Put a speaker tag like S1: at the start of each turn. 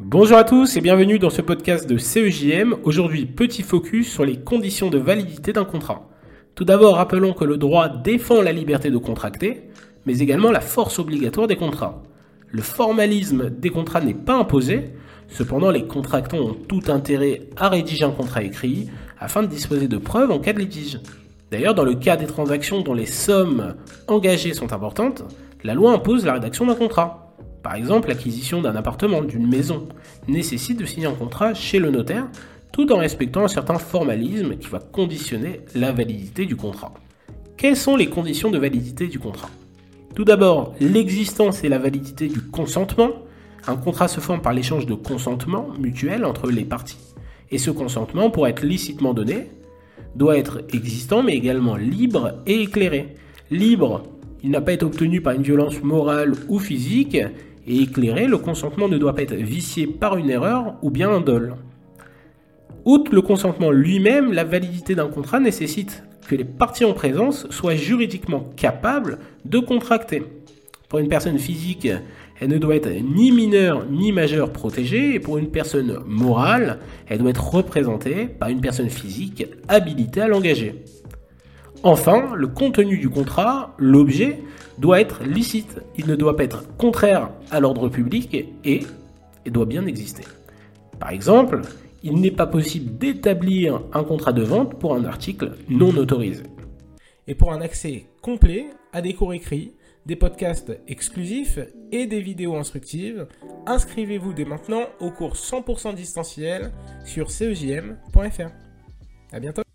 S1: Bonjour à tous et bienvenue dans ce podcast de CEJM. Aujourd'hui, petit focus sur les conditions de validité d'un contrat. Tout d'abord, rappelons que le droit défend la liberté de contracter, mais également la force obligatoire des contrats. Le formalisme des contrats n'est pas imposé, cependant les contractants ont tout intérêt à rédiger un contrat écrit afin de disposer de preuves en cas de litige. D'ailleurs, dans le cas des transactions dont les sommes engagées sont importantes, la loi impose la rédaction d'un contrat. Par exemple, l'acquisition d'un appartement, d'une maison, nécessite de signer un contrat chez le notaire, tout en respectant un certain formalisme qui va conditionner la validité du contrat. Quelles sont les conditions de validité du contrat? Tout d'abord, l'existence et la validité du consentement. Un contrat se forme par l'échange de consentement mutuel entre les parties. Et ce consentement, pour être licitement donné, doit être existant mais également libre et éclairé. Libre, il n'a pas été obtenu par une violence morale ou physique, et éclairé, le consentement ne doit pas être vicié par une erreur ou bien un dol. Outre le consentement lui-même, la validité d'un contrat nécessite que les parties en présence soient juridiquement capables de contracter. Pour une personne physique, elle ne doit être ni mineure ni majeure protégée, et pour une personne morale, elle doit être représentée par une personne physique habilitée à l'engager. Enfin, le contenu du contrat, l'objet, doit être licite. Il ne doit pas être contraire à l'ordre public et, doit bien exister. Par exemple, il n'est pas possible d'établir un contrat de vente pour un article non autorisé.
S2: Et pour un accès complet à des cours écrits, des podcasts exclusifs et des vidéos instructives, inscrivez-vous dès maintenant au cours 100% distanciel sur cegm.fr. À bientôt.